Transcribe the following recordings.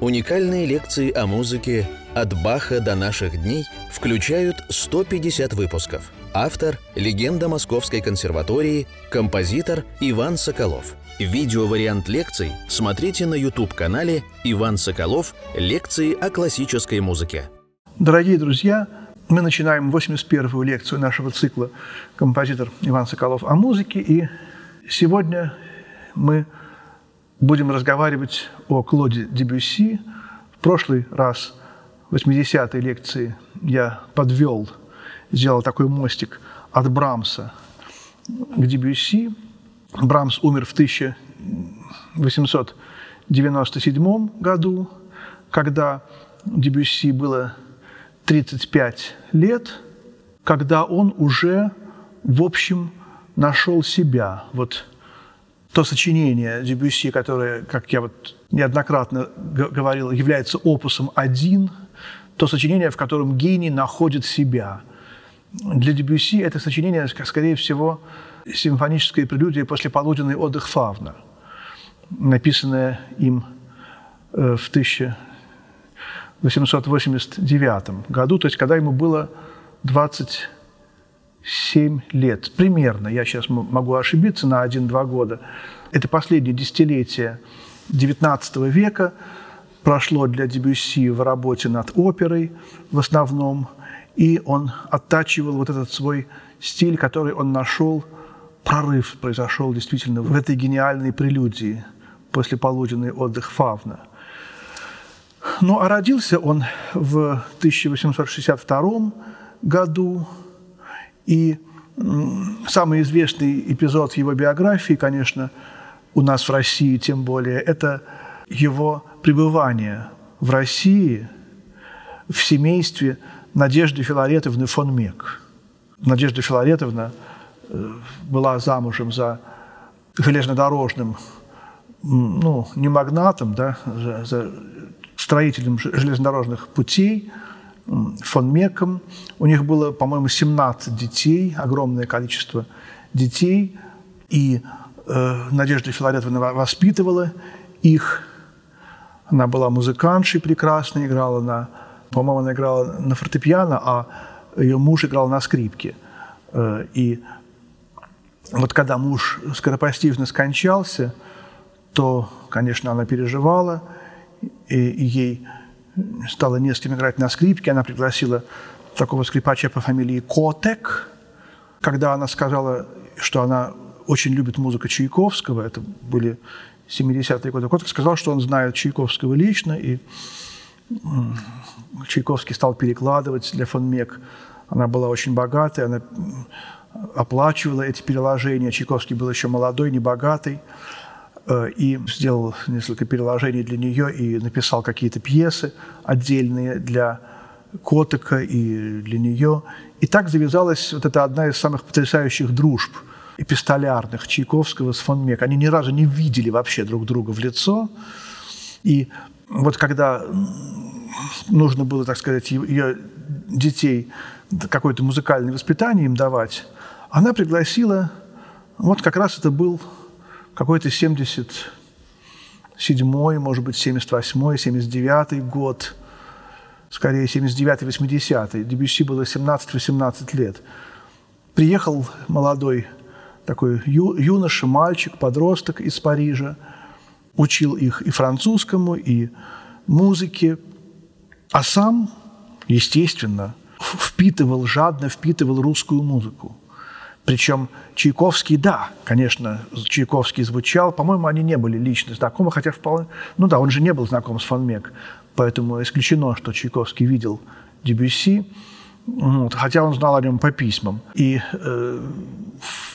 Уникальные лекции о музыке «От Баха до наших дней» включают 150 выпусков. Автор – легенда Московской консерватории, композитор Иван Соколов. Видеовариант лекций смотрите на YouTube-канале «Иван Соколов. Лекции о классической музыке». Дорогие друзья, мы начинаем 81-ю лекцию нашего цикла «Композитор Иван Соколов о музыке». И сегодня мы будем разговаривать о Клоде Дебюсси. В прошлый раз, в 80-й лекции, я подвел, сделал такой мостик от Брамса к Дебюсси. Брамс умер в 1897 году, когда Дебюсси было 35 лет, когда он уже, в общем, нашел себя. Вот то сочинение Дебюсси, которое, как я вот неоднократно говорил, является опусом один, то сочинение, в котором гений находит себя. Для Дебюсси это сочинение, скорее всего, симфоническая прелюдия после полуденный отдых Фавна, написанное им э, в 1889 году, то есть когда ему было 20 7 лет, примерно, я сейчас могу ошибиться на 1-2 года. Это последнее десятилетие XIX века прошло для Дебюсси в работе над оперой в основном, и он оттачивал вот этот свой стиль, который он нашел, прорыв произошел действительно в этой гениальной прелюдии после полуденный отдых Фавна. Ну, а родился он в 1862 году, и самый известный эпизод его биографии, конечно, у нас в России тем более, это его пребывание в России в семействе Надежды Филаретовны фон Мек. Надежда Филаретовна э, была замужем за железнодорожным, ну, не магнатом, да, за, за строителем железнодорожных путей – фон Меком. У них было, по-моему, 17 детей, огромное количество детей. И э, Надежда Филаретовна воспитывала их. Она была музыкантшей прекрасной, играла на, по-моему, она играла на фортепиано, а ее муж играл на скрипке. Э, и вот когда муж скоропостижно скончался, то, конечно, она переживала, и, и ей стала не с кем играть на скрипке. Она пригласила такого скрипача по фамилии Котек. Когда она сказала, что она очень любит музыку Чайковского, это были 70-е годы, Котек сказал, что он знает Чайковского лично, и Чайковский стал перекладывать для фон Мек. Она была очень богатая, она оплачивала эти переложения. Чайковский был еще молодой, небогатый. Э, и сделал несколько переложений для нее и написал какие-то пьесы отдельные для Котика и для нее. И так завязалась вот эта одна из самых потрясающих дружб эпистолярных Чайковского с фон Мек. Они ни разу не видели вообще друг друга в лицо. И вот когда нужно было, так сказать, ее детей какое-то музыкальное воспитание им давать, она пригласила, вот как раз это был какой-то 77-й, может быть, 78-й, 79-й год, скорее 79-й, 80-й. Дебюсси было 17-18 лет. Приехал молодой такой ю, юноша, мальчик, подросток из Парижа, учил их и французскому, и музыке, а сам, естественно, впитывал, жадно впитывал русскую музыку. Причем Чайковский, да, конечно, Чайковский звучал. По-моему, они не были лично знакомы, хотя вполне... Ну да, он же не был знаком с фон Мек, поэтому исключено, что Чайковский видел Дебюсси, вот, хотя он знал о нем по письмам. И э,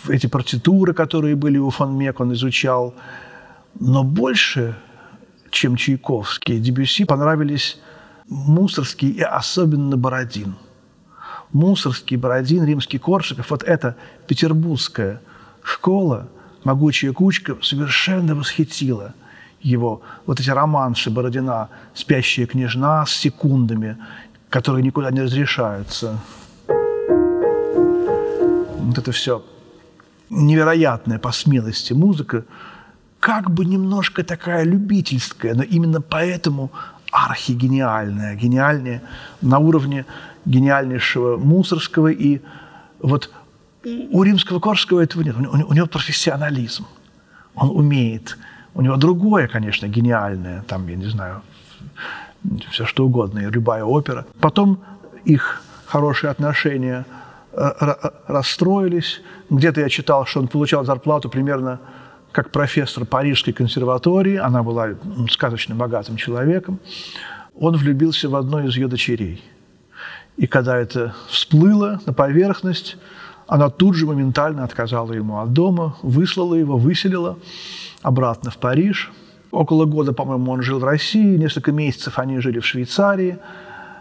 эти партитуры, которые были у фон Мек, он изучал. Но больше, чем Чайковский, Дебюсси понравились Мусорский и особенно Бородин – Мусорский, Бородин, Римский, Корсаков, вот эта петербургская школа, могучая кучка, совершенно восхитила его. Вот эти романсы Бородина «Спящая княжна» с секундами, которые никуда не разрешаются. Вот это все невероятная по смелости музыка, как бы немножко такая любительская, но именно поэтому архигениальная, гениальнее на уровне гениальнейшего Мусорского. И вот у римского Корского этого нет. У него профессионализм. Он умеет. У него другое, конечно, гениальное. Там, я не знаю, все что угодно, и любая опера. Потом их хорошие отношения э, расстроились. Где-то я читал, что он получал зарплату примерно как профессор Парижской консерватории. Она была сказочно богатым человеком. Он влюбился в одну из ее дочерей. И когда это всплыло на поверхность, она тут же моментально отказала ему от дома, выслала его, выселила обратно в Париж. Около года, по-моему, он жил в России, несколько месяцев они жили в Швейцарии.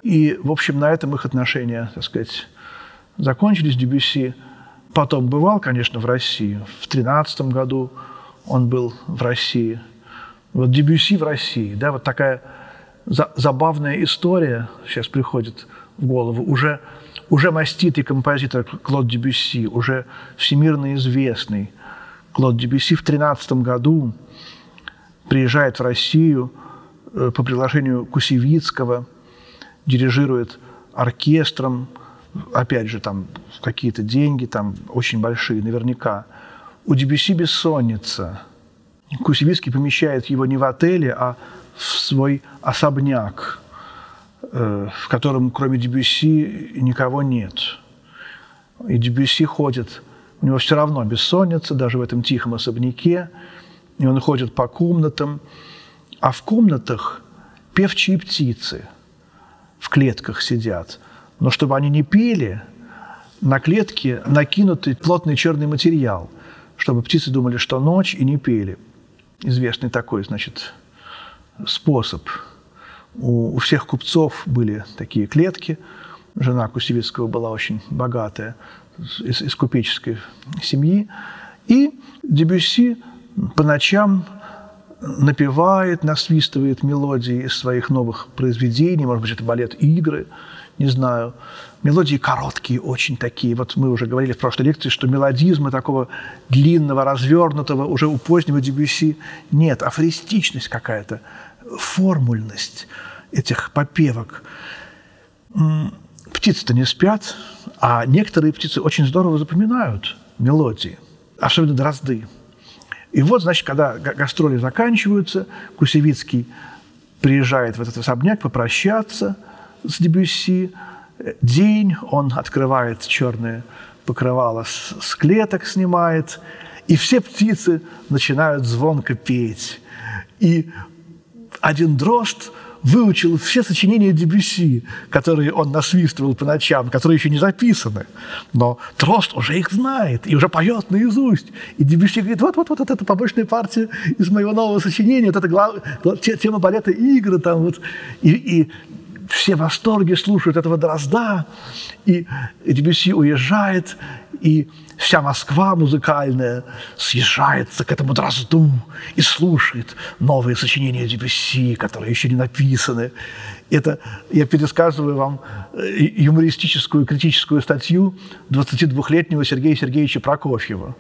И, в общем, на этом их отношения, так сказать, закончились. Дебюсси потом бывал, конечно, в России. В 13 году он был в России. Вот Дебюсси в России, да, вот такая за забавная история сейчас приходит голову. Уже, уже маститый композитор Клод Дебюсси, уже всемирно известный Клод Дебюсси в 13 году приезжает в Россию э, по приглашению Кусевицкого, дирижирует оркестром, опять же, там какие-то деньги, там очень большие наверняка. У Дебюсси бессонница. Кусевицкий помещает его не в отеле, а в свой особняк, в котором кроме Дебюсси никого нет. И Дебюсси ходит, у него все равно бессонница, даже в этом тихом особняке, и он ходит по комнатам, а в комнатах певчие птицы в клетках сидят. Но чтобы они не пели, на клетке накинутый плотный черный материал – чтобы птицы думали, что ночь, и не пели. Известный такой, значит, способ. У, у всех купцов были такие клетки. Жена Кусевицкого была очень богатая, из, из купеческой семьи. И Дебюсси по ночам напевает, насвистывает мелодии из своих новых произведений, может быть, это балет «Игры», не знаю. Мелодии короткие очень такие. Вот мы уже говорили в прошлой лекции, что мелодизма такого длинного, развернутого уже у позднего Дебюсси нет. Афористичность какая-то, формульность этих попевок. Птицы-то не спят, а некоторые птицы очень здорово запоминают мелодии, особенно дрозды. И вот, значит, когда гастроли заканчиваются, Кусевицкий приезжает в этот особняк попрощаться с Дебюсси, день, он открывает черное покрывало с, с клеток, снимает, и все птицы начинают звонко петь. И один дрозд выучил все сочинения Дебюсси, которые он насвистывал по ночам, которые еще не записаны. Но Дрозд уже их знает и уже поет наизусть. И Дебюсси говорит, вот-вот-вот, это побочная партия из моего нового сочинения, вот это глав... тема балета «Игры». Там вот. и, и все в восторге слушают этого Дрозда, и Дебюсси уезжает, и вся Москва музыкальная съезжается к этому Дрозду и слушает новые сочинения Дебюсси, которые еще не написаны. Это я пересказываю вам э, юмористическую критическую статью 22-летнего Сергея Сергеевича Прокофьева.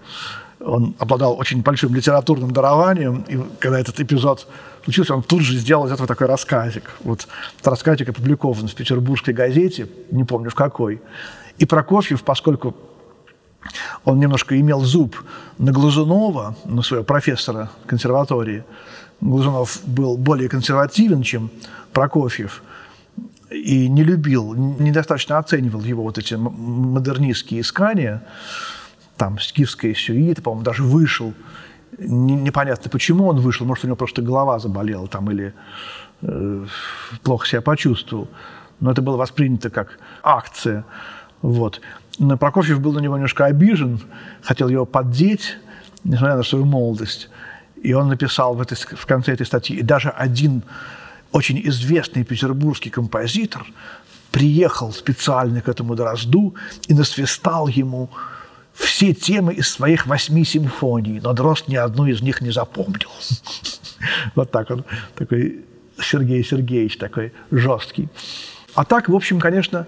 Он обладал очень большим литературным дарованием, и когда этот эпизод случился, он тут же сделал из этого такой рассказик. Вот этот рассказик опубликован в петербургской газете, не помню в какой. И Прокофьев, поскольку он немножко имел зуб на Глазунова, на своего профессора консерватории, Глазунов был более консервативен, чем Прокофьев, и не любил, недостаточно оценивал его вот эти модернистские искания, там скифская сюита, по-моему, даже вышел непонятно, почему он вышел, может, у него просто голова заболела там или э, плохо себя почувствовал. Но это было воспринято как акция. Вот. Прокофьев был на него немножко обижен, хотел его поддеть, несмотря на свою молодость. И он написал в, этой, в конце этой статьи, и даже один очень известный петербургский композитор приехал специально к этому Дрозду и насвистал ему все темы из своих восьми симфоний, но Дрозд ни одну из них не запомнил. Вот так он, такой Сергей Сергеевич, такой жесткий. А так, в общем, конечно,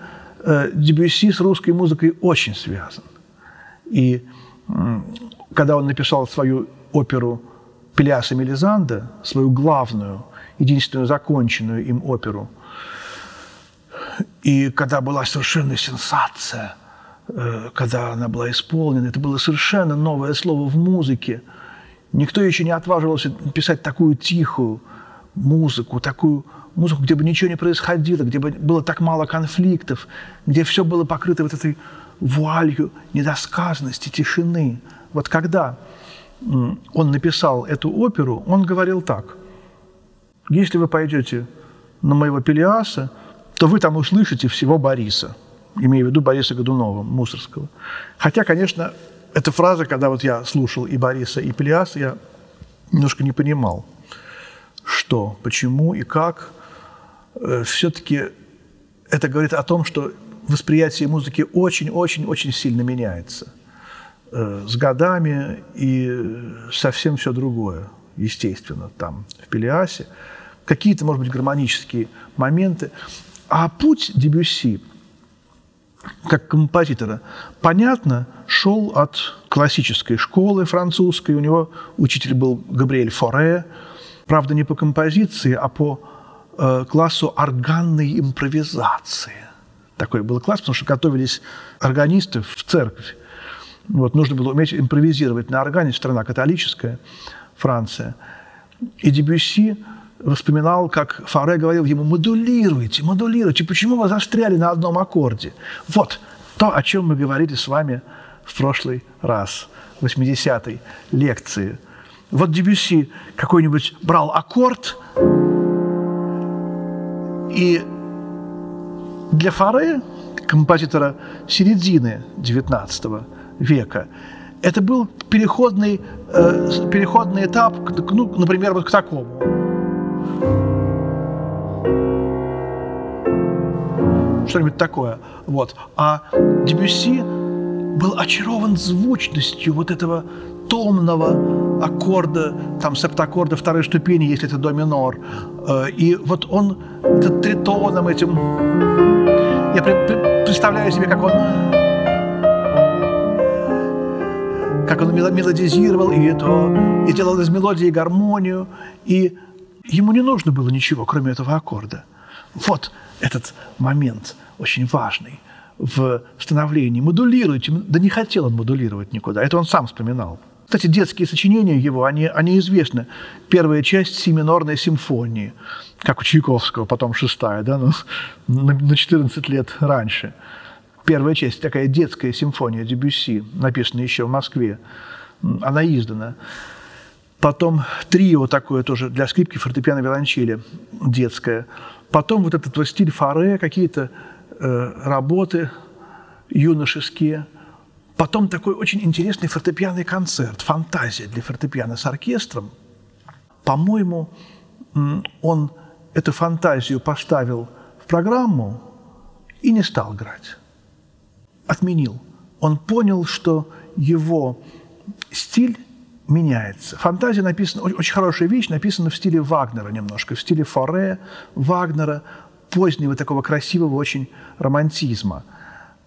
Дебюсси с русской музыкой очень связан. И когда он написал свою оперу Пелиаса Мелизанда, свою главную, единственную законченную им оперу. И когда была совершенно сенсация, э, когда она была исполнена, это было совершенно новое слово в музыке. Никто еще не отваживался писать такую тихую музыку, такую музыку, где бы ничего не происходило, где бы было так мало конфликтов, где все было покрыто вот этой вуалью недосказанности, тишины. Вот когда он написал эту оперу, он говорил так. Если вы пойдете на моего Пелиаса, то вы там услышите всего Бориса, имея в виду Бориса Годунова, Мусорского. Хотя, конечно, эта фраза, когда вот я слушал и Бориса, и Пелиаса, я немножко не понимал, что, почему и как. Э, Все-таки это говорит о том, что восприятие музыки очень-очень-очень сильно меняется – Э, с годами и совсем все другое, естественно, там, в Пелиасе. Какие-то, может быть, гармонические моменты. А путь Дебюсси, как композитора, понятно, шел от классической школы французской. У него учитель был Габриэль Форе. Правда, не по композиции, а по классу органной импровизации. Такой был класс, потому что готовились органисты в церковь. Вот, нужно было уметь импровизировать на органе, страна католическая, Франция. И Дебюсси вспоминал, как Фаре говорил ему, модулируйте, модулируйте, почему вы застряли на одном аккорде? Вот то, о чем мы говорили с вами в прошлый раз, в 80-й лекции. Вот Дебюсси какой-нибудь брал аккорд, и для Фаре, композитора середины 19 века. Это был переходный, э, переходный этап, ну, например, вот к такому. Что-нибудь такое. Вот. А Дебюсси был очарован звучностью вот этого томного аккорда, там септаккорда второй ступени, если это до минор. Э, и вот он этот тритоном этим... Я представляю себе, как он как он мелодизировал и это, и делал из мелодии гармонию, и ему не нужно было ничего, кроме этого аккорда. Вот этот момент очень важный в становлении. Модулируйте. Да не хотел он модулировать никуда. Это он сам вспоминал. Кстати, детские сочинения его, они, они известны. Первая часть си минорной симфонии, как у Чайковского, потом шестая, да, ну, на 14 лет раньше – Первая часть, такая детская симфония Дебюсси, написанная еще в Москве, она издана. Потом трио такое тоже для скрипки, фортепиано, виолончели, детское. Потом вот этот вот стиль фаре, какие-то э, работы юношеские. Потом такой очень интересный фортепианный концерт, фантазия для фортепиано с оркестром. По-моему, он эту фантазию поставил в программу и не стал играть отменил. Он понял, что его стиль меняется. Фантазия написана, очень хорошая вещь, написана в стиле Вагнера немножко, в стиле Форе, Вагнера, позднего такого красивого очень романтизма.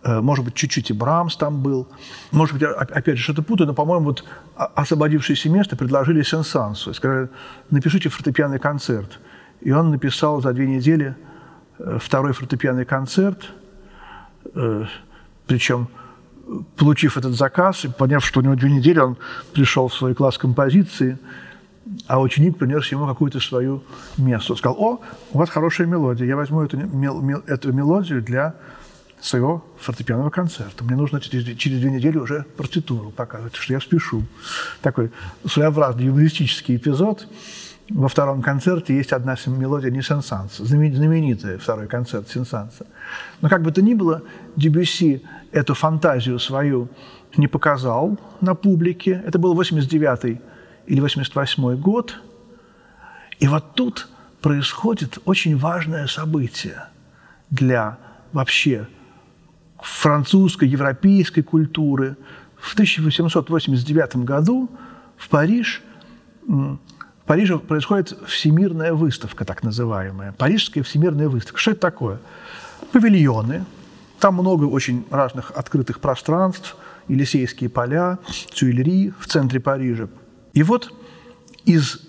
Э, может быть, чуть-чуть и Брамс там был. Может быть, опять же, что-то путаю, но, по-моему, вот освободившееся место предложили Сен-Сансу. Сказали, напишите фортепианный концерт. И он написал за две недели э, второй фортепианный концерт э, – причем, получив этот заказ и поняв, что у него две недели, он пришел в свой класс композиции, а ученик принес ему какую-то свою место. Он сказал, о, у вас хорошая мелодия, я возьму эту, эту мелодию для своего фортепианного концерта. Мне нужно через, через две недели уже партитуру показывать, что я спешу. Такой своеобразный юмористический эпизод – во втором концерте есть одна мелодия не Сен-Санса, знаменитая второй концерт Сен-Санса. Но как бы то ни было, Дебюсси эту фантазию свою не показал на публике. Это был 89 или 88 год. И вот тут происходит очень важное событие для вообще французской, европейской культуры. В 1889 году в Париж в Париже происходит всемирная выставка, так называемая. Парижская всемирная выставка. Что это такое? Павильоны. Там много очень разных открытых пространств. Елисейские поля, Тюильри в центре Парижа. И вот из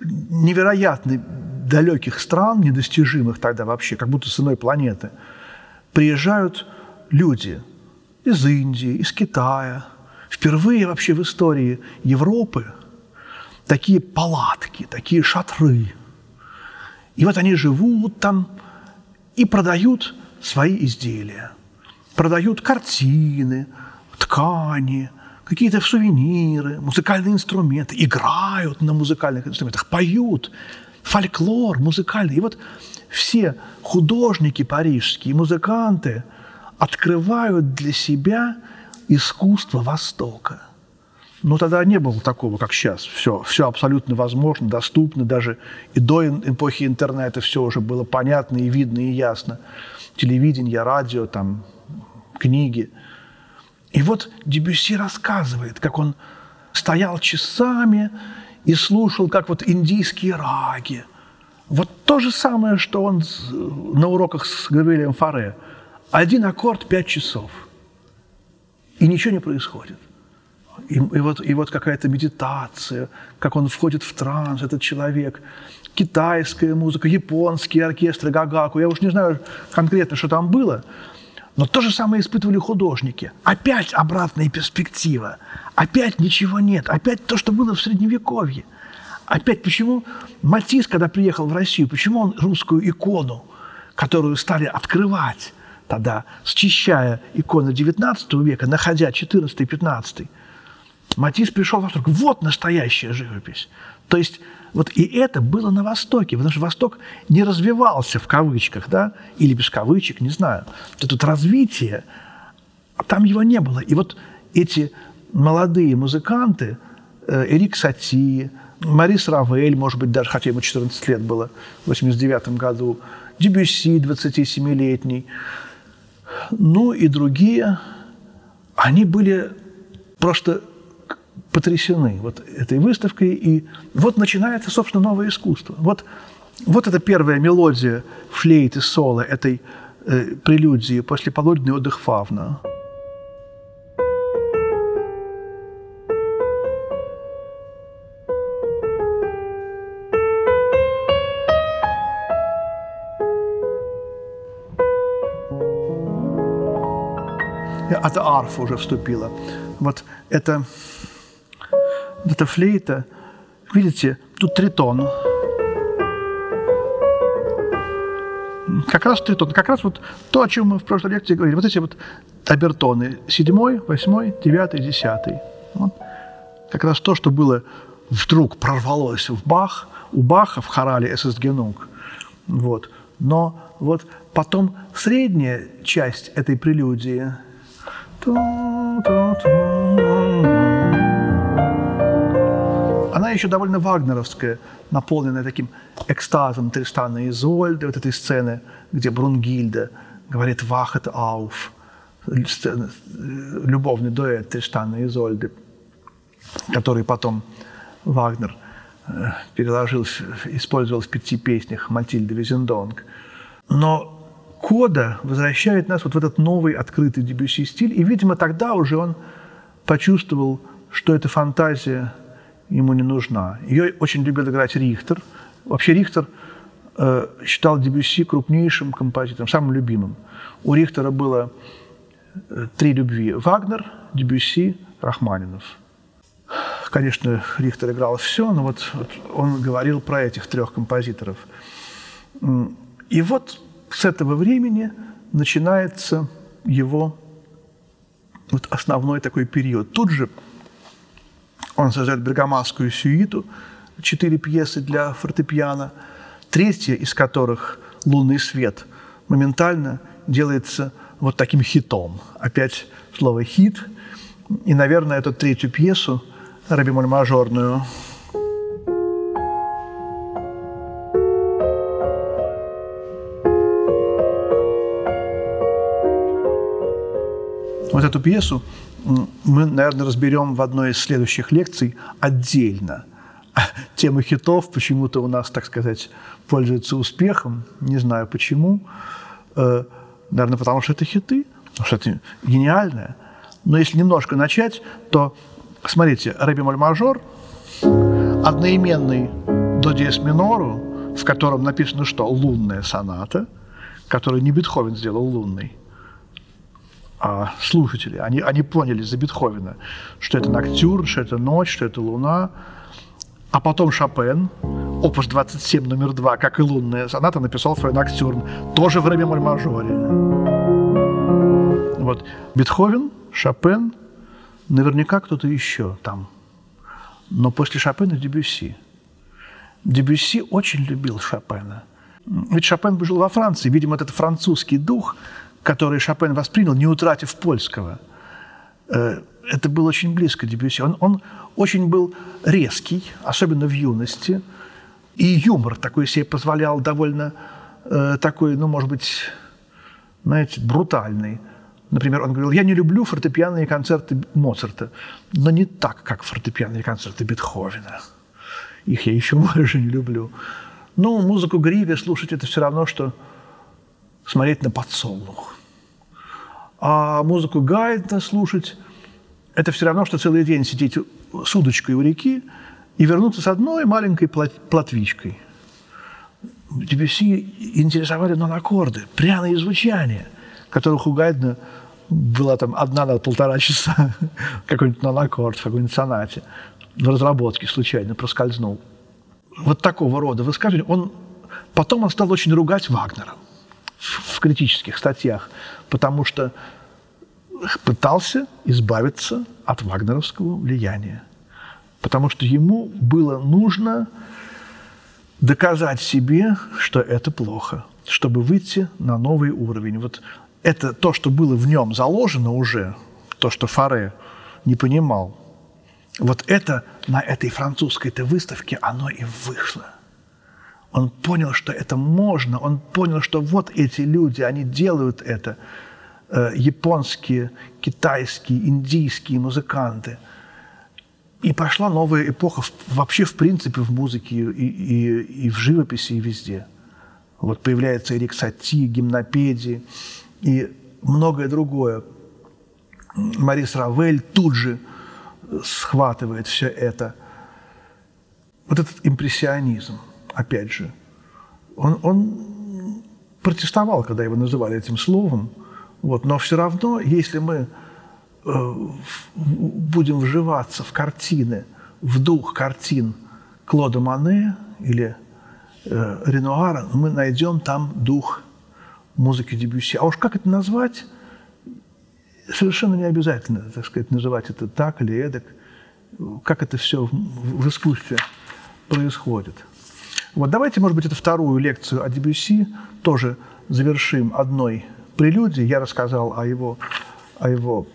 невероятно далеких стран, недостижимых тогда вообще, как будто с иной планеты, приезжают люди из Индии, из Китая. Впервые вообще в истории Европы такие палатки, такие шатры. И вот они живут там и продают свои изделия. Продают картины, ткани, какие-то сувениры, музыкальные инструменты, играют на музыкальных инструментах, поют, фольклор музыкальный. И вот все художники парижские, музыканты открывают для себя искусство Востока. Но тогда не было такого, как сейчас. Все, все абсолютно возможно, доступно. Даже и до эпохи интернета все уже было понятно и видно и ясно. Телевидение, радио, там, книги. И вот Дебюсси рассказывает, как он стоял часами и слушал, как вот индийские раги. Вот то же самое, что он на уроках с Гавриэлем Фаре. Один аккорд – пять часов. И ничего не происходит. И, и вот, и вот какая-то медитация, как он входит в транс, этот человек. Китайская музыка, японские оркестры, гагаку. Я уж не знаю конкретно, что там было – но то же самое испытывали художники. Опять обратная перспектива. Опять ничего нет. Опять то, что было в Средневековье. Опять почему Матис, когда приехал в Россию, почему он русскую икону, которую стали открывать тогда, счищая иконы XIX века, находя 14-15, Матис пришел в восторг. Вот настоящая живопись. То есть вот и это было на Востоке, потому что Восток не развивался в кавычках, да, или без кавычек, не знаю. Это вот развитие, а там его не было. И вот эти молодые музыканты, э, Эрик Сати, Марис Равель, может быть, даже, хотя ему 14 лет было, в 89 году, Дебюсси, 27-летний, ну и другие, они были просто потрясены вот этой выставкой. И вот начинается, собственно, новое искусство. Вот, вот эта первая мелодия флейты соло этой э, прелюдии после полуденный отдых Фавна. Это арфа уже вступила. Вот это эта флейта, видите, тут тритон. Как раз тритон, как раз вот то, о чем мы в прошлой лекции говорили. Вот эти вот обертоны. Седьмой, восьмой, девятый, десятый. Вот. Как раз то, что было вдруг прорвалось в Бах, у Баха в хорале «Эсэсгенунг». Вот. Но вот потом средняя часть этой прелюдии – она еще довольно вагнеровская, наполненная таким экстазом Тристана и Изольды, вот этой сцены, где Брунгильда говорит «Вахет ауф», любовный дуэт Тристана и Изольды, который потом Вагнер э, переложил, использовал в пяти песнях Матильды Визендонг. Но Кода возвращает нас вот в этот новый открытый Дебюсси стиль, и, видимо, тогда уже он почувствовал, что эта фантазия ему не нужна. Ее очень любил играть Рихтер. Вообще Рихтер э, считал Дебюсси крупнейшим композитором, самым любимым. У Рихтера было э, три любви. Вагнер, Дебюсси, Рахманинов. Конечно, Рихтер играл все, но вот, вот он говорил про этих трех композиторов. И вот с этого времени начинается его вот основной такой период. Тут же он создает бергамасскую сюиту, четыре пьесы для фортепиано, третья из которых «Лунный свет» моментально делается вот таким хитом. Опять слово «хит». И, наверное, эту третью пьесу, «Рабимоль мажорную», Вот эту пьесу мы, наверное, разберем в одной из следующих лекций отдельно. Тема хитов почему-то у нас, так сказать, пользуется успехом. Не знаю почему. Э, наверное, потому что это хиты, потому что это гениальное. Но если немножко начать, то, смотрите, Рэби Моль Мажор, одноименный до диез минору, в котором написано что? Лунная соната, которую не Бетховен сделал лунной, а слушатели. Они, они поняли за Бетховена, что это ноктюрн, что это ночь, что это луна. А потом Шопен, опус 27 номер 2, как и лунная соната, написал свой ноктюрн, тоже в ре бемоль мажоре. Вот Бетховен, Шопен, наверняка кто-то еще там. Но после Шопена Дебюсси. Дебюсси очень любил Шопена. Ведь Шопен жил во Франции. Видимо, этот французский дух, который Шопен воспринял, не утратив польского, э, это было очень близко Дебюсси. Он, он очень был резкий, особенно в юности, и юмор такой себе позволял довольно э, такой, ну, может быть, знаете, брутальный. Например, он говорил, я не люблю фортепианные концерты Моцарта, но не так, как фортепианные концерты Бетховена. Их я еще больше не люблю. Ну, музыку Гриви слушать – это все равно, что смотреть на подсолнух. А музыку Гайдна слушать – это все равно, что целый день сидеть с удочкой у реки и вернуться с одной маленькой плотвичкой. Дебюсси интересовали нон-аккорды, пряные звучания, которых у Гайдна была там одна на полтора часа, какой-нибудь нон-аккорд в какой-нибудь сонате в разработке случайно проскользнул. Вот такого рода высказывания. Он, потом он стал очень ругать Вагнера в, критических статьях, потому что пытался избавиться от вагнеровского влияния. Потому что ему было нужно доказать себе, что это плохо, чтобы выйти на новый уровень. Вот это то, что было в нем заложено уже, то, что Фаре не понимал, вот это на этой французской-то выставке оно и вышло. Он понял, что это можно, он понял, что вот эти люди, они делают это. Э, японские, китайские, индийские музыканты. И пошла новая эпоха вообще, в принципе, в музыке и, и, и в живописи, и везде. Вот появляется Эрик Сати, гимнопедии и многое другое. Марис Равель тут же – схватывает все это. Вот этот импрессионизм, опять же, он, он протестовал, когда его называли этим словом, вот, но все равно, если мы э, будем вживаться в картины, в дух картин Клода Мане или э, Ренуара, мы найдем там дух музыки Дебюсси. А уж как это назвать – совершенно не обязательно, так сказать, называть это так или эдак, как это все в искусстве происходит. Вот давайте, может быть, эту вторую лекцию о Дебюсси тоже завершим одной прелюдией. Я рассказал о его, о его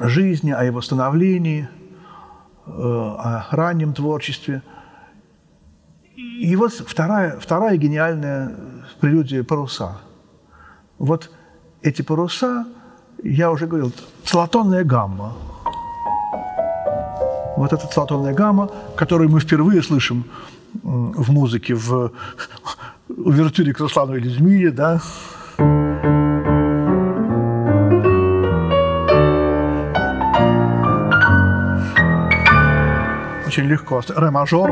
жизни, о его становлении, э, о раннем творчестве. И вот вторая, вторая гениальная прелюдия «Паруса». Вот эти паруса – я уже говорил, целотонная гамма. Вот эта целотонная гамма, которую мы впервые слышим в музыке, в увертюре к Руслану или Змее, да, очень легко. Ре мажор,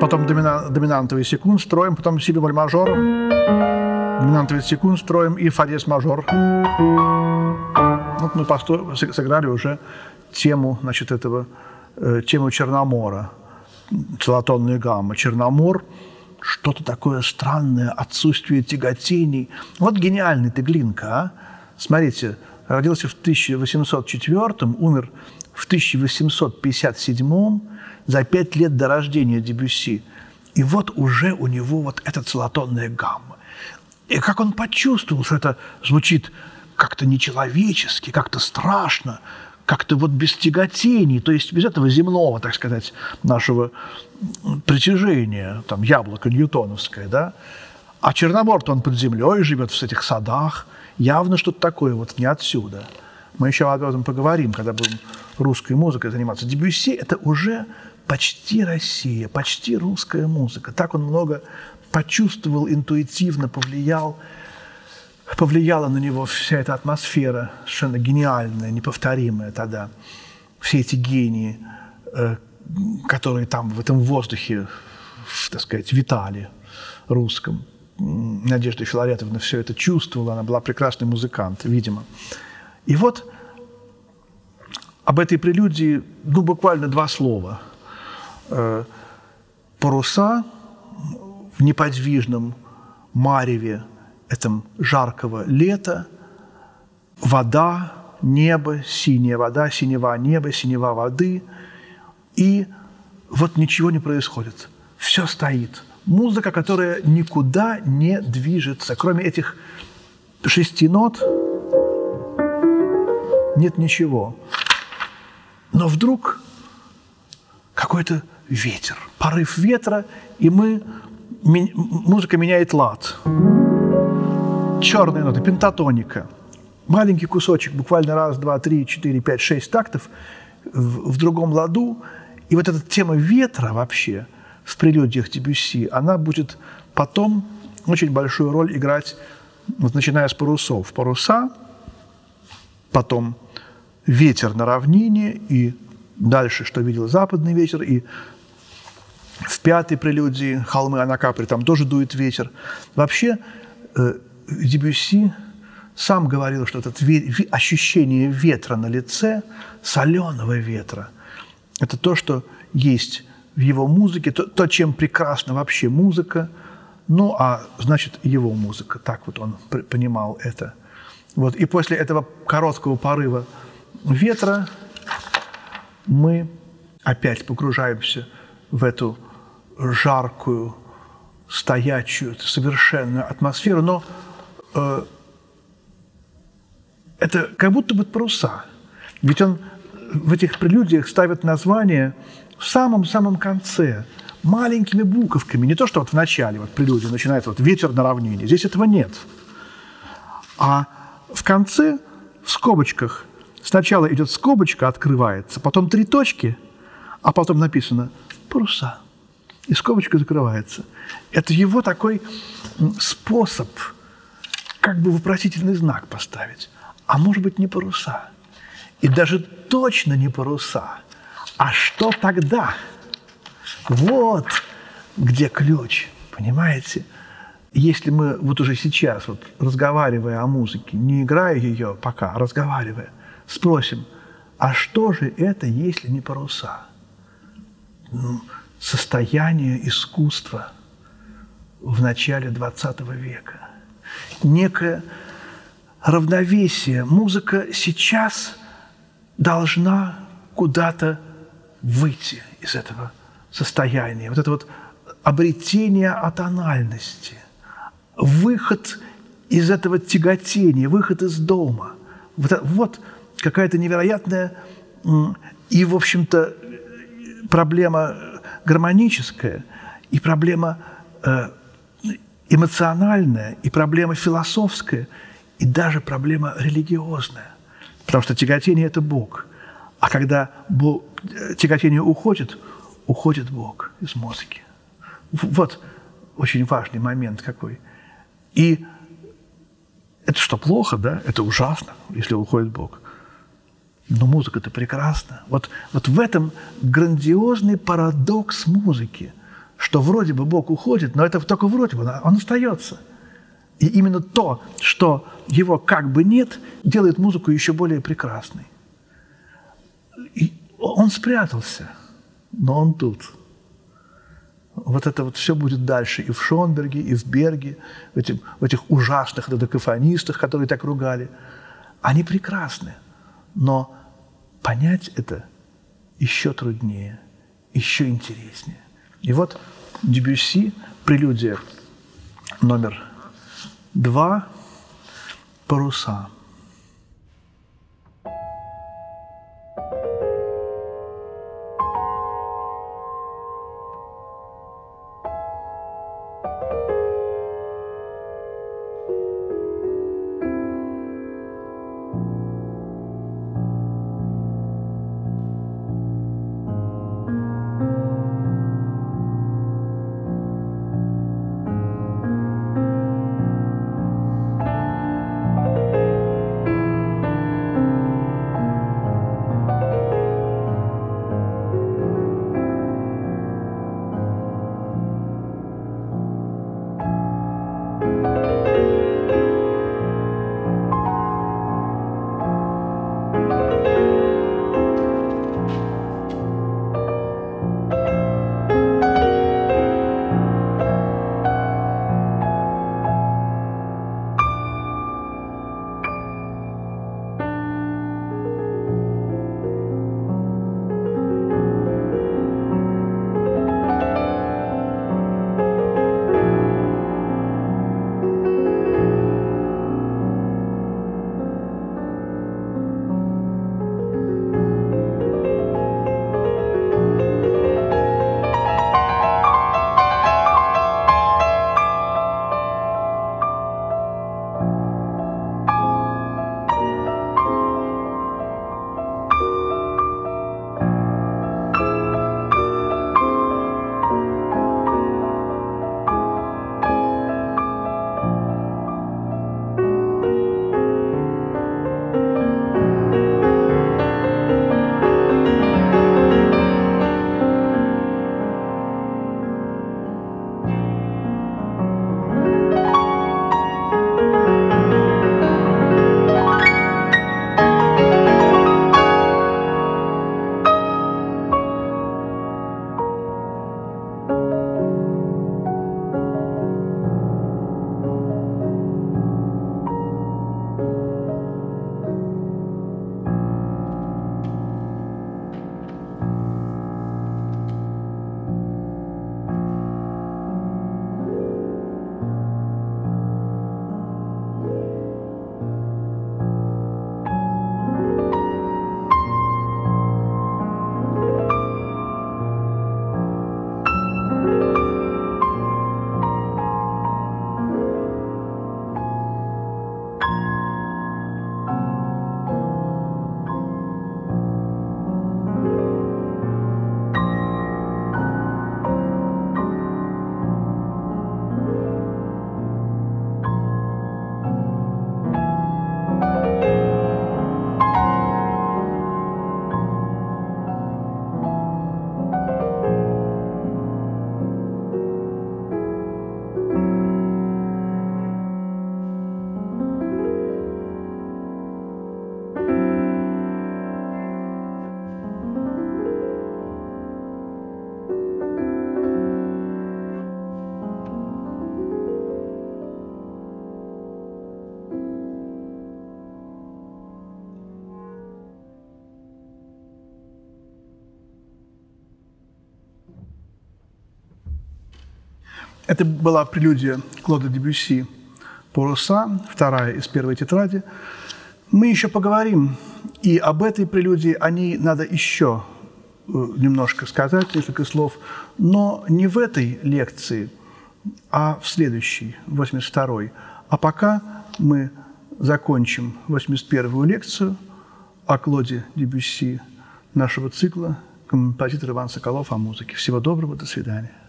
потом доминантовый секунд строим, потом си бемоль мажор, доминантовый секунд строим и фа диез мажор. Вот мы сыграли уже тему, значит, этого, э, тему Черномора, целотонная гамма. Черномор – что-то такое странное, отсутствие тяготений. Вот гениальный ты, Глинка, а? Смотрите, родился в 1804 умер в 1857 за пять лет до рождения Дебюсси. И вот уже у него вот эта целотонная гамма. И как он почувствовал, что это звучит как-то нечеловечески, как-то страшно, как-то вот без тяготений, то есть без этого земного, так сказать, нашего притяжения, там, яблоко ньютоновское, да, а Черномор, он под землей живет в этих садах, явно что-то такое вот не отсюда. Мы еще об этом поговорим, когда будем русской музыкой заниматься. Дебюсси – это уже почти Россия, почти русская музыка. Так он много почувствовал, интуитивно повлиял – повлияла на него вся эта атмосфера, совершенно гениальная, неповторимая тогда. Все эти гении, э, которые там в этом воздухе, так сказать, витали русском. Надежда Филаретовна все это чувствовала, она была прекрасный музыкант, видимо. И вот об этой прелюдии, ну, буквально два слова. Э, паруса в неподвижном мареве этом жаркого лета, вода, небо, синяя вода, синева неба, синева воды. И вот ничего не происходит. Все стоит. Музыка, которая никуда не движется. Кроме этих шести нот нет ничего. Но вдруг какой-то ветер, порыв ветра, и мы, музыка меняет лад. Черные ноты, пентатоника. Маленький кусочек, буквально раз, два, три, четыре, пять, шесть тактов в, в другом ладу. И вот эта тема ветра вообще в прелюдиях Дебюсси, она будет потом очень большую роль играть, вот начиная с парусов. Паруса, потом ветер на равнине, и дальше, что видел западный ветер, и в пятой прелюдии «Холмы Анакапри» там тоже дует ветер. Вообще э, Дебюсси сам говорил, что это ощущение ветра на лице, соленого ветра, это то, что есть в его музыке, то, то чем прекрасна вообще музыка, ну, а значит, его музыка. Так вот он понимал это. Вот. И после этого короткого порыва ветра мы опять погружаемся в эту жаркую, стоячую, совершенную атмосферу, но э, это как будто бы паруса. Ведь он в этих прелюдиях ставит название в самом-самом конце, маленькими буковками. Не то, что вот в начале вот прелюдия начинается вот «ветер на равнине». Здесь этого нет. А в конце, в скобочках, Сначала идет скобочка, открывается, потом три точки, а потом написано «паруса». И скобочка закрывается. Это его такой способ как бы вопросительный знак поставить. А может быть, не паруса. И даже точно не паруса. А что тогда? Вот где ключ, понимаете? Если мы вот уже сейчас, вот, разговаривая о музыке, не играя ее пока, а разговаривая, спросим, а что же это, если не паруса? Ну, состояние искусства в начале XX века. Некое равновесие. Музыка сейчас должна куда-то выйти из этого состояния. Вот это вот обретение атональности, выход из этого тяготения, выход из дома. Вот, вот какая-то невероятная и, в общем-то, проблема гармоническая, и проблема э, эмоциональная, и проблема философская, и даже проблема религиозная. Потому что тяготение – это Бог. А когда Бог, тяготение уходит, уходит Бог из музыки. Вот очень важный момент какой. И это что, плохо, да? Это ужасно, если уходит Бог. Но музыка-то прекрасна. Вот, вот в этом грандиозный парадокс музыки, что вроде бы Бог уходит, но это только вроде бы, он остается. И именно то, что его как бы нет, делает музыку еще более прекрасной. И он спрятался, но он тут. Вот это вот все будет дальше и в Шонберге, и в Берге, в, этих, в этих ужасных додекафонистах, которые так ругали. Они прекрасны, но понять это еще труднее, еще интереснее. И вот Дебюсси, прелюдия номер два, паруса – Это была прелюдия Клода Дебюсси «Паруса», вторая из первой тетради. Мы еще поговорим и об этой прелюдии, о ней надо еще э, немножко сказать, несколько слов, но не в этой лекции, а в следующей, 82-й. А пока мы закончим 81-ю лекцию о Клоде Дебюсси нашего цикла «Композитор Иван Соколов о музыке». Всего доброго, до свидания.